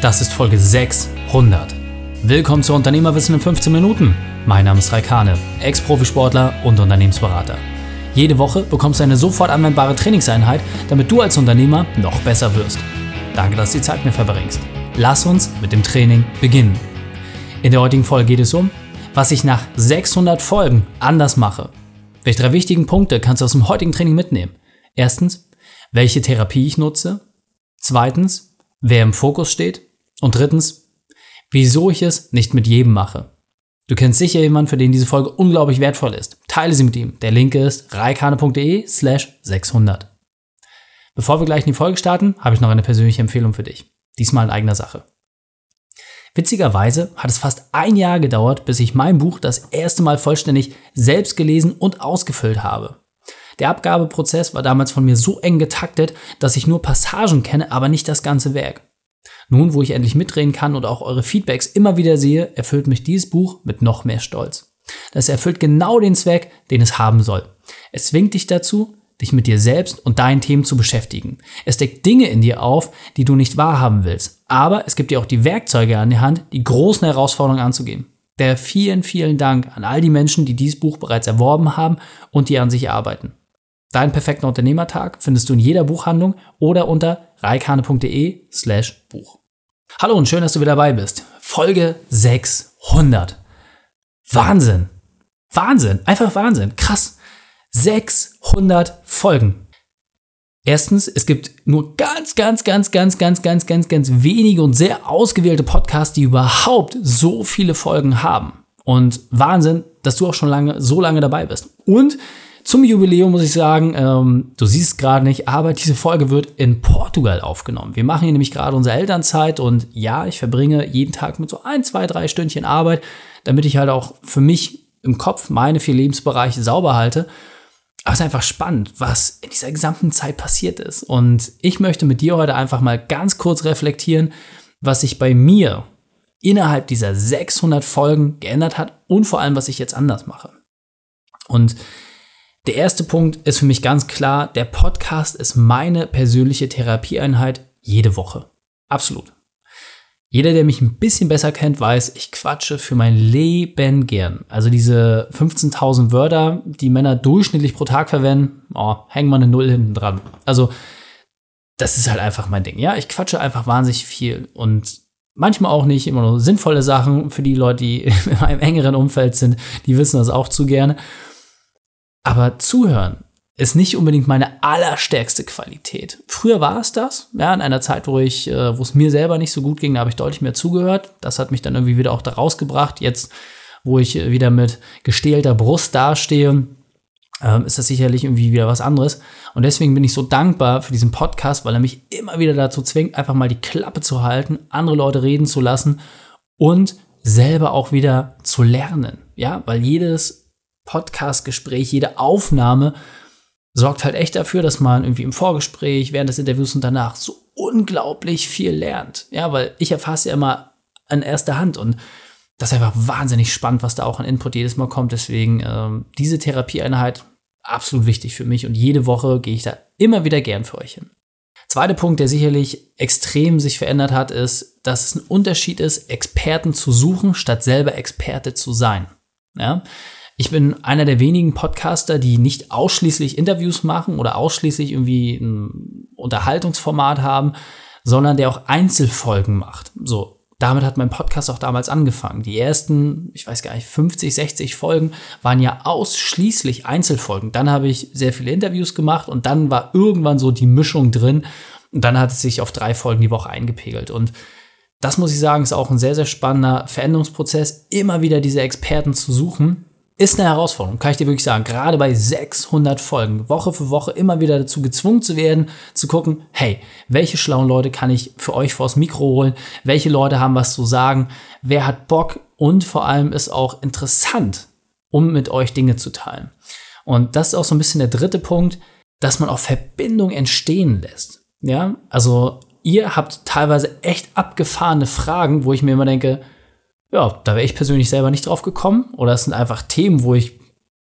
Das ist Folge 600. Willkommen zu Unternehmerwissen in 15 Minuten. Mein Name ist Raikane, Ex-Profisportler und Unternehmensberater. Jede Woche bekommst du eine sofort anwendbare Trainingseinheit, damit du als Unternehmer noch besser wirst. Danke, dass du die Zeit mir verbringst. Lass uns mit dem Training beginnen. In der heutigen Folge geht es um, was ich nach 600 Folgen anders mache. Welche drei wichtigen Punkte kannst du aus dem heutigen Training mitnehmen? Erstens, welche Therapie ich nutze. Zweitens, wer im Fokus steht. Und drittens, wieso ich es nicht mit jedem mache. Du kennst sicher jemanden, für den diese Folge unglaublich wertvoll ist. Teile sie mit ihm. Der Link ist reikane.de slash 600. Bevor wir gleich in die Folge starten, habe ich noch eine persönliche Empfehlung für dich. Diesmal in eigener Sache. Witzigerweise hat es fast ein Jahr gedauert, bis ich mein Buch das erste Mal vollständig selbst gelesen und ausgefüllt habe. Der Abgabeprozess war damals von mir so eng getaktet, dass ich nur Passagen kenne, aber nicht das ganze Werk. Nun, wo ich endlich mitreden kann und auch eure Feedbacks immer wieder sehe, erfüllt mich dieses Buch mit noch mehr Stolz. Das erfüllt genau den Zweck, den es haben soll. Es zwingt dich dazu, dich mit dir selbst und deinen Themen zu beschäftigen. Es deckt Dinge in dir auf, die du nicht wahrhaben willst. Aber es gibt dir auch die Werkzeuge an die Hand, die großen Herausforderungen anzugehen. Der vielen, vielen Dank an all die Menschen, die dieses Buch bereits erworben haben und die an sich arbeiten. Deinen perfekten Unternehmertag findest du in jeder Buchhandlung oder unter reikane.de slash Buch. Hallo und schön, dass du wieder dabei bist. Folge 600. Wahnsinn. Wahnsinn. Einfach Wahnsinn. Krass. 600 Folgen. Erstens, es gibt nur ganz, ganz, ganz, ganz, ganz, ganz, ganz, ganz wenige und sehr ausgewählte Podcasts, die überhaupt so viele Folgen haben. Und Wahnsinn, dass du auch schon lange, so lange dabei bist. Und zum Jubiläum muss ich sagen, ähm, du siehst es gerade nicht, aber diese Folge wird in Portugal aufgenommen. Wir machen hier nämlich gerade unsere Elternzeit und ja, ich verbringe jeden Tag mit so ein, zwei, drei Stündchen Arbeit, damit ich halt auch für mich im Kopf meine vier Lebensbereiche sauber halte. Aber es ist einfach spannend, was in dieser gesamten Zeit passiert ist. Und ich möchte mit dir heute einfach mal ganz kurz reflektieren, was sich bei mir innerhalb dieser 600 Folgen geändert hat und vor allem, was ich jetzt anders mache. Und der erste Punkt ist für mich ganz klar, der Podcast ist meine persönliche Therapieeinheit jede Woche. Absolut. Jeder, der mich ein bisschen besser kennt, weiß, ich quatsche für mein Leben gern. Also diese 15.000 Wörter, die Männer durchschnittlich pro Tag verwenden, oh, hängen wir eine Null hinten dran. Also das ist halt einfach mein Ding. Ja, ich quatsche einfach wahnsinnig viel und manchmal auch nicht immer nur sinnvolle Sachen für die Leute, die in meinem engeren Umfeld sind, die wissen das auch zu gerne. Aber zuhören ist nicht unbedingt meine allerstärkste Qualität. Früher war es das, ja, in einer Zeit, wo ich, äh, wo es mir selber nicht so gut ging, da habe ich deutlich mehr zugehört. Das hat mich dann irgendwie wieder auch da rausgebracht. Jetzt, wo ich wieder mit gestählter Brust dastehe, ähm, ist das sicherlich irgendwie wieder was anderes. Und deswegen bin ich so dankbar für diesen Podcast, weil er mich immer wieder dazu zwingt, einfach mal die Klappe zu halten, andere Leute reden zu lassen und selber auch wieder zu lernen. Ja, weil jedes Podcast-Gespräch, jede Aufnahme sorgt halt echt dafür, dass man irgendwie im Vorgespräch, während des Interviews und danach so unglaublich viel lernt. Ja, weil ich erfasse ja immer an erster Hand und das ist einfach wahnsinnig spannend, was da auch an Input jedes Mal kommt. Deswegen ähm, diese Therapieeinheit absolut wichtig für mich und jede Woche gehe ich da immer wieder gern für euch hin. Zweiter Punkt, der sicherlich extrem sich verändert hat, ist, dass es ein Unterschied ist, Experten zu suchen, statt selber Experte zu sein. Ja? Ich bin einer der wenigen Podcaster, die nicht ausschließlich Interviews machen oder ausschließlich irgendwie ein Unterhaltungsformat haben, sondern der auch Einzelfolgen macht. So, damit hat mein Podcast auch damals angefangen. Die ersten, ich weiß gar nicht, 50, 60 Folgen waren ja ausschließlich Einzelfolgen. Dann habe ich sehr viele Interviews gemacht und dann war irgendwann so die Mischung drin. Und dann hat es sich auf drei Folgen die Woche eingepegelt. Und das muss ich sagen, ist auch ein sehr, sehr spannender Veränderungsprozess, immer wieder diese Experten zu suchen ist eine Herausforderung, kann ich dir wirklich sagen. Gerade bei 600 Folgen, Woche für Woche immer wieder dazu gezwungen zu werden, zu gucken, hey, welche schlauen Leute kann ich für euch vors Mikro holen? Welche Leute haben was zu sagen? Wer hat Bock? Und vor allem ist auch interessant, um mit euch Dinge zu teilen. Und das ist auch so ein bisschen der dritte Punkt, dass man auch Verbindung entstehen lässt. Ja, also ihr habt teilweise echt abgefahrene Fragen, wo ich mir immer denke, ja, da wäre ich persönlich selber nicht drauf gekommen. Oder es sind einfach Themen, wo ich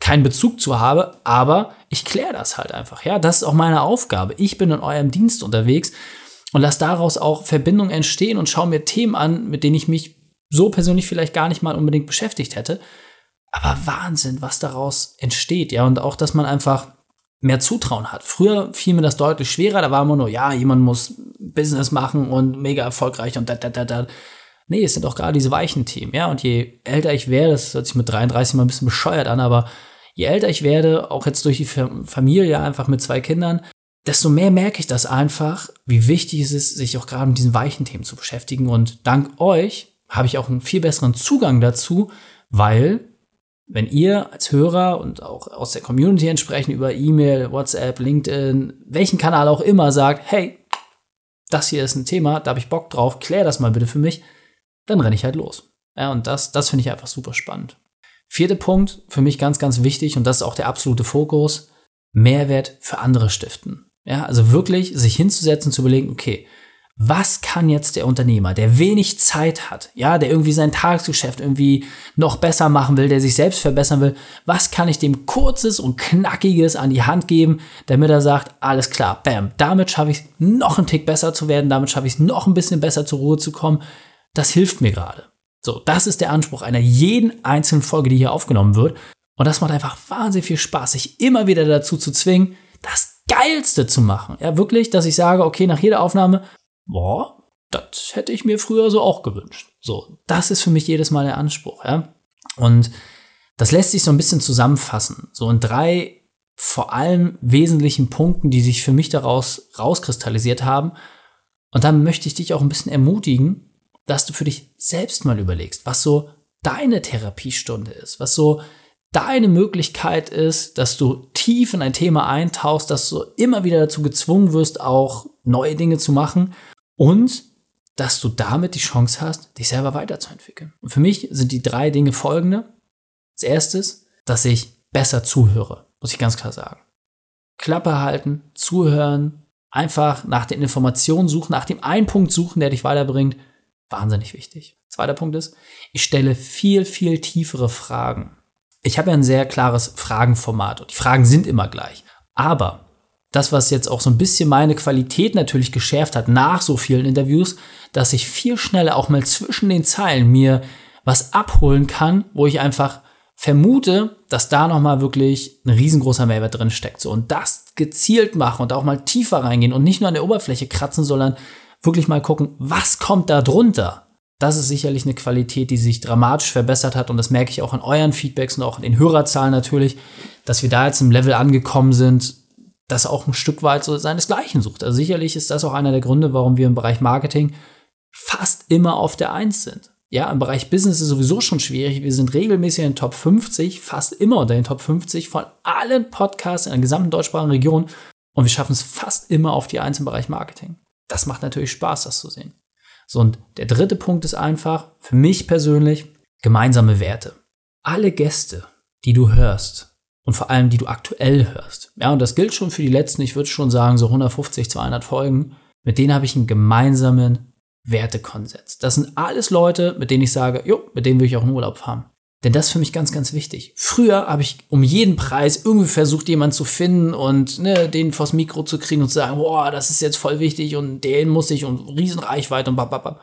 keinen Bezug zu habe, aber ich kläre das halt einfach. Ja, das ist auch meine Aufgabe. Ich bin in eurem Dienst unterwegs und lass daraus auch Verbindungen entstehen und schau mir Themen an, mit denen ich mich so persönlich vielleicht gar nicht mal unbedingt beschäftigt hätte. Aber Wahnsinn, was daraus entsteht, ja, und auch, dass man einfach mehr Zutrauen hat. Früher fiel mir das deutlich schwerer, da war immer nur, ja, jemand muss Business machen und mega erfolgreich und da, da, da, da. Nee, es sind auch gerade diese weichen Themen, ja, und je älter ich werde, das hört sich mit 33 mal ein bisschen bescheuert an, aber je älter ich werde, auch jetzt durch die Familie, einfach mit zwei Kindern, desto mehr merke ich das einfach, wie wichtig es ist, sich auch gerade mit diesen weichen Themen zu beschäftigen. Und dank euch habe ich auch einen viel besseren Zugang dazu, weil wenn ihr als Hörer und auch aus der Community entsprechend über E-Mail, WhatsApp, LinkedIn, welchen Kanal auch immer sagt, hey, das hier ist ein Thema, da habe ich Bock drauf, klär das mal bitte für mich, dann renne ich halt los. Ja, und das, das finde ich einfach super spannend. Vierter Punkt, für mich ganz, ganz wichtig, und das ist auch der absolute Fokus, Mehrwert für andere stiften. Ja, also wirklich sich hinzusetzen, zu überlegen, okay, was kann jetzt der Unternehmer, der wenig Zeit hat, ja, der irgendwie sein Tagesgeschäft irgendwie noch besser machen will, der sich selbst verbessern will, was kann ich dem kurzes und knackiges an die Hand geben, damit er sagt, alles klar, bam, damit schaffe ich es noch einen Tick besser zu werden, damit schaffe ich es noch ein bisschen besser zur Ruhe zu kommen. Das hilft mir gerade. So, das ist der Anspruch einer jeden einzelnen Folge, die hier aufgenommen wird. Und das macht einfach wahnsinnig viel Spaß, sich immer wieder dazu zu zwingen, das Geilste zu machen. Ja, wirklich, dass ich sage, okay, nach jeder Aufnahme, boah, das hätte ich mir früher so auch gewünscht. So, das ist für mich jedes Mal der Anspruch, ja. Und das lässt sich so ein bisschen zusammenfassen. So in drei vor allem wesentlichen Punkten, die sich für mich daraus rauskristallisiert haben. Und dann möchte ich dich auch ein bisschen ermutigen, dass du für dich selbst mal überlegst, was so deine Therapiestunde ist, was so deine Möglichkeit ist, dass du tief in ein Thema eintauchst, dass du immer wieder dazu gezwungen wirst, auch neue Dinge zu machen und dass du damit die Chance hast, dich selber weiterzuentwickeln. Und für mich sind die drei Dinge folgende. Als erstes, dass ich besser zuhöre, muss ich ganz klar sagen. Klappe halten, zuhören, einfach nach den Informationen suchen, nach dem einen Punkt suchen, der dich weiterbringt. Wahnsinnig wichtig. Zweiter Punkt ist, ich stelle viel, viel tiefere Fragen ich habe ja ein sehr klares Fragenformat und die Fragen sind immer gleich. Aber das, was jetzt auch so ein bisschen meine Qualität natürlich geschärft hat nach so vielen Interviews, dass ich viel schneller auch mal zwischen den Zeilen mir was abholen kann, wo ich einfach vermute, dass da nochmal wirklich ein riesengroßer Mehrwert drin steckt. So, und das gezielt machen und auch mal tiefer reingehen und nicht nur an der Oberfläche kratzen, sondern wirklich mal gucken, was kommt da drunter? Das ist sicherlich eine Qualität, die sich dramatisch verbessert hat und das merke ich auch an euren Feedbacks und auch in den Hörerzahlen natürlich, dass wir da jetzt im Level angekommen sind, das auch ein Stück weit so seinesgleichen sucht. Also sicherlich ist das auch einer der Gründe, warum wir im Bereich Marketing fast immer auf der Eins sind. Ja, im Bereich Business ist sowieso schon schwierig. Wir sind regelmäßig in den Top 50, fast immer unter den Top 50 von allen Podcasts in der gesamten deutschsprachigen Region. Und wir schaffen es fast immer auf die Eins im Bereich Marketing. Das macht natürlich Spaß, das zu sehen. So, und der dritte Punkt ist einfach, für mich persönlich, gemeinsame Werte. Alle Gäste, die du hörst und vor allem die du aktuell hörst, ja, und das gilt schon für die letzten, ich würde schon sagen, so 150, 200 Folgen, mit denen habe ich einen gemeinsamen Wertekonsens. Das sind alles Leute, mit denen ich sage, jo, mit denen will ich auch einen Urlaub fahren. Denn das ist für mich ganz, ganz wichtig. Früher habe ich um jeden Preis irgendwie versucht, jemanden zu finden und ne, den vors Mikro zu kriegen und zu sagen, boah, das ist jetzt voll wichtig und den muss ich und Riesenreichweite und bababab.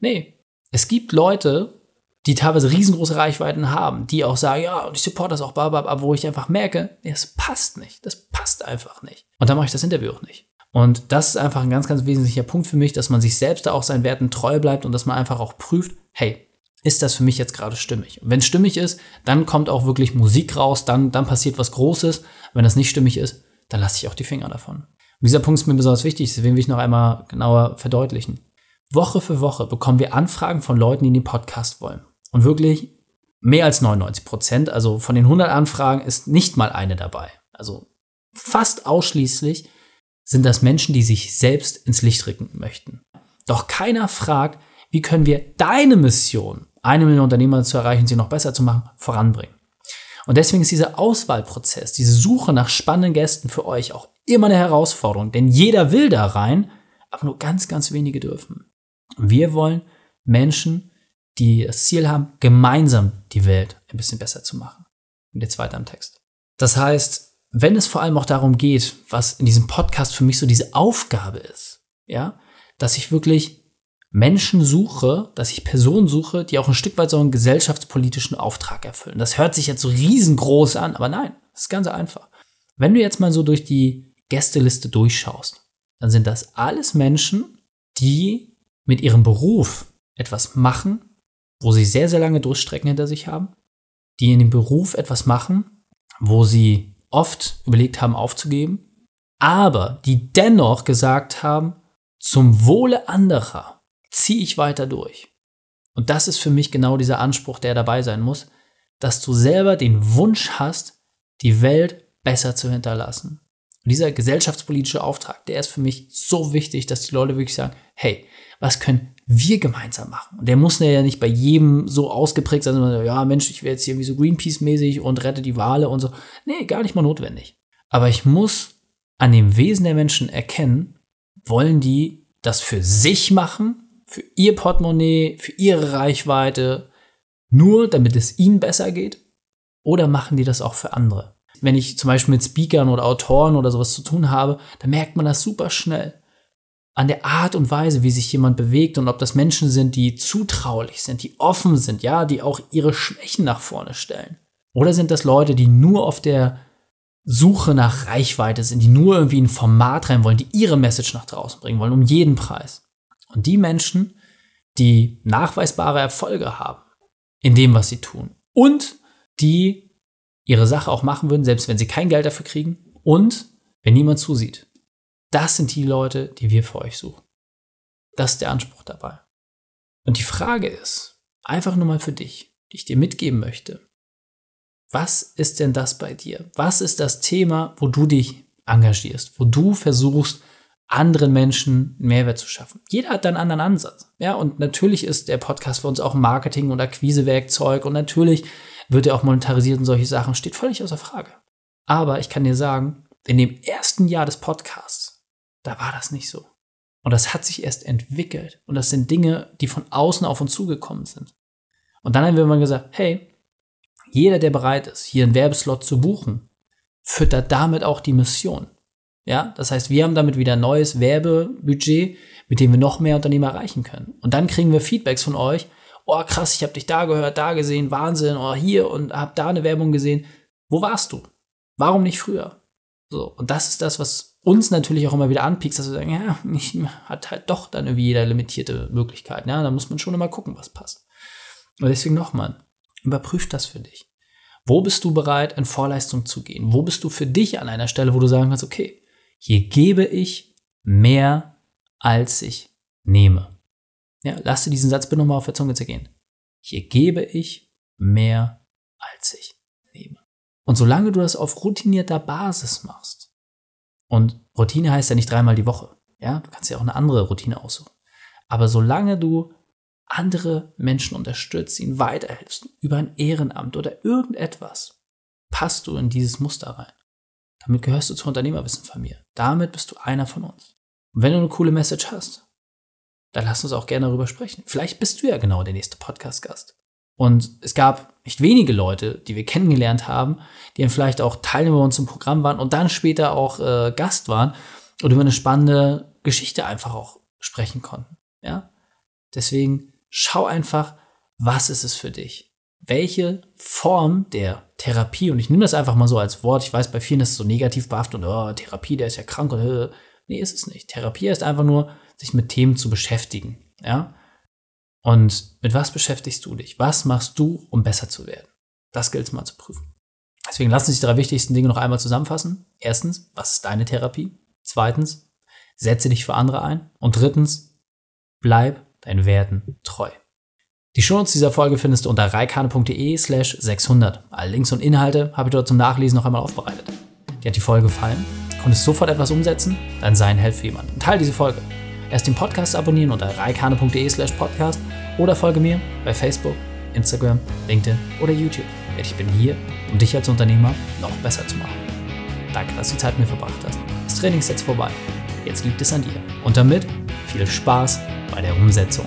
Nee, es gibt Leute, die teilweise riesengroße Reichweiten haben, die auch sagen, ja, und ich support das auch, bababab, wo ich einfach merke, nee, das passt nicht. Das passt einfach nicht. Und dann mache ich das Interview auch nicht. Und das ist einfach ein ganz, ganz wesentlicher Punkt für mich, dass man sich selbst da auch seinen Werten treu bleibt und dass man einfach auch prüft, hey, ist das für mich jetzt gerade stimmig? Wenn es stimmig ist, dann kommt auch wirklich Musik raus, dann, dann passiert was Großes. Wenn das nicht stimmig ist, dann lasse ich auch die Finger davon. Und dieser Punkt ist mir besonders wichtig, deswegen will ich noch einmal genauer verdeutlichen. Woche für Woche bekommen wir Anfragen von Leuten, die in den Podcast wollen. Und wirklich mehr als 99 Prozent, also von den 100 Anfragen ist nicht mal eine dabei. Also fast ausschließlich sind das Menschen, die sich selbst ins Licht rücken möchten. Doch keiner fragt, wie können wir deine Mission eine Million Unternehmer zu erreichen, sie noch besser zu machen, voranbringen. Und deswegen ist dieser Auswahlprozess, diese Suche nach spannenden Gästen für euch auch immer eine Herausforderung, denn jeder will da rein, aber nur ganz, ganz wenige dürfen. Wir wollen Menschen, die das Ziel haben, gemeinsam die Welt ein bisschen besser zu machen. Und jetzt weiter im Text. Das heißt, wenn es vor allem auch darum geht, was in diesem Podcast für mich so diese Aufgabe ist, ja, dass ich wirklich Menschen suche, dass ich Personen suche, die auch ein Stück weit so einen gesellschaftspolitischen Auftrag erfüllen. Das hört sich jetzt so riesengroß an, aber nein, das ist ganz einfach. Wenn du jetzt mal so durch die Gästeliste durchschaust, dann sind das alles Menschen, die mit ihrem Beruf etwas machen, wo sie sehr, sehr lange Durchstrecken hinter sich haben, die in dem Beruf etwas machen, wo sie oft überlegt haben aufzugeben, aber die dennoch gesagt haben, zum Wohle anderer ziehe ich weiter durch. Und das ist für mich genau dieser Anspruch, der dabei sein muss, dass du selber den Wunsch hast, die Welt besser zu hinterlassen. Und dieser gesellschaftspolitische Auftrag, der ist für mich so wichtig, dass die Leute wirklich sagen, hey, was können wir gemeinsam machen? Und der muss ja nicht bei jedem so ausgeprägt sein, sondern, ja, Mensch, ich werde jetzt hier irgendwie so Greenpeace-mäßig und rette die Wale und so. Nee, gar nicht mal notwendig. Aber ich muss an dem Wesen der Menschen erkennen, wollen die das für sich machen, für ihr Portemonnaie, für ihre Reichweite, nur damit es ihnen besser geht? Oder machen die das auch für andere? wenn ich zum Beispiel mit Speakern oder Autoren oder sowas zu tun habe, dann merkt man das super schnell. An der Art und Weise, wie sich jemand bewegt und ob das Menschen sind, die zutraulich sind, die offen sind, ja, die auch ihre Schwächen nach vorne stellen. Oder sind das Leute, die nur auf der Suche nach Reichweite sind, die nur irgendwie ein Format rein wollen, die ihre Message nach draußen bringen wollen, um jeden Preis. Und die Menschen, die nachweisbare Erfolge haben in dem, was sie tun und die ihre Sache auch machen würden, selbst wenn sie kein Geld dafür kriegen und wenn niemand zusieht. Das sind die Leute, die wir für euch suchen. Das ist der Anspruch dabei. Und die Frage ist, einfach nur mal für dich, die ich dir mitgeben möchte. Was ist denn das bei dir? Was ist das Thema, wo du dich engagierst, wo du versuchst, anderen Menschen Mehrwert zu schaffen. Jeder hat da einen anderen Ansatz. Ja, und natürlich ist der Podcast für uns auch Marketing- und Akquisewerkzeug und natürlich wird er auch monetarisiert und solche Sachen, steht völlig außer Frage. Aber ich kann dir sagen, in dem ersten Jahr des Podcasts, da war das nicht so. Und das hat sich erst entwickelt. Und das sind Dinge, die von außen auf uns zugekommen sind. Und dann haben wir mal gesagt, hey, jeder, der bereit ist, hier einen Werbeslot zu buchen, füttert damit auch die Mission. Ja, das heißt, wir haben damit wieder ein neues Werbebudget, mit dem wir noch mehr Unternehmer erreichen können. Und dann kriegen wir Feedbacks von euch. Oh, krass, ich habe dich da gehört, da gesehen, Wahnsinn, oh, hier und hab da eine Werbung gesehen. Wo warst du? Warum nicht früher? So, und das ist das, was uns natürlich auch immer wieder anpiekst, dass wir sagen, ja, hat halt doch dann irgendwie jeder limitierte Möglichkeiten. Ja, da muss man schon immer gucken, was passt. Und deswegen nochmal, überprüf das für dich. Wo bist du bereit, in Vorleistung zu gehen? Wo bist du für dich an einer Stelle, wo du sagen kannst, okay, hier gebe ich mehr, als ich nehme. Ja, lass dir diesen Satz bitte nochmal auf der Zunge zergehen. Hier gebe ich mehr, als ich nehme. Und solange du das auf routinierter Basis machst, und Routine heißt ja nicht dreimal die Woche, ja, du kannst ja auch eine andere Routine aussuchen. Aber solange du andere Menschen unterstützt, ihnen weiterhilfst, über ein Ehrenamt oder irgendetwas, passt du in dieses Muster rein. Damit gehörst du zur Unternehmerwissen-Familie. Damit bist du einer von uns. Und wenn du eine coole Message hast, dann lass uns auch gerne darüber sprechen. Vielleicht bist du ja genau der nächste Podcast-Gast. Und es gab nicht wenige Leute, die wir kennengelernt haben, die dann vielleicht auch Teilnehmer uns im Programm waren und dann später auch äh, Gast waren und über eine spannende Geschichte einfach auch sprechen konnten. Ja? Deswegen schau einfach, was ist es für dich? Welche Form der Therapie, und ich nehme das einfach mal so als Wort, ich weiß, bei vielen ist es so negativ behaftet und oh, Therapie, der ist ja krank und äh, nee, ist es nicht. Therapie ist einfach nur, sich mit Themen zu beschäftigen, ja. Und mit was beschäftigst du dich? Was machst du, um besser zu werden? Das gilt es mal zu prüfen. Deswegen lassen sich die drei wichtigsten Dinge noch einmal zusammenfassen. Erstens, was ist deine Therapie? Zweitens, setze dich für andere ein. Und drittens, bleib deinen Werten treu. Die Shownotes dieser Folge findest du unter reikane.de slash 600. Alle Links und Inhalte habe ich dort zum Nachlesen noch einmal aufbereitet. Dir hat die Folge gefallen? Konntest sofort etwas umsetzen? Dann sei ein Held für jemanden. Teil diese Folge. Erst den Podcast abonnieren unter reikane.de slash podcast oder folge mir bei Facebook, Instagram, LinkedIn oder YouTube. Denn ich bin hier, um dich als Unternehmer noch besser zu machen. Danke, dass du die Zeit mit mir verbracht hast. Das Training ist jetzt vorbei. Jetzt liegt es an dir. Und damit viel Spaß bei der Umsetzung.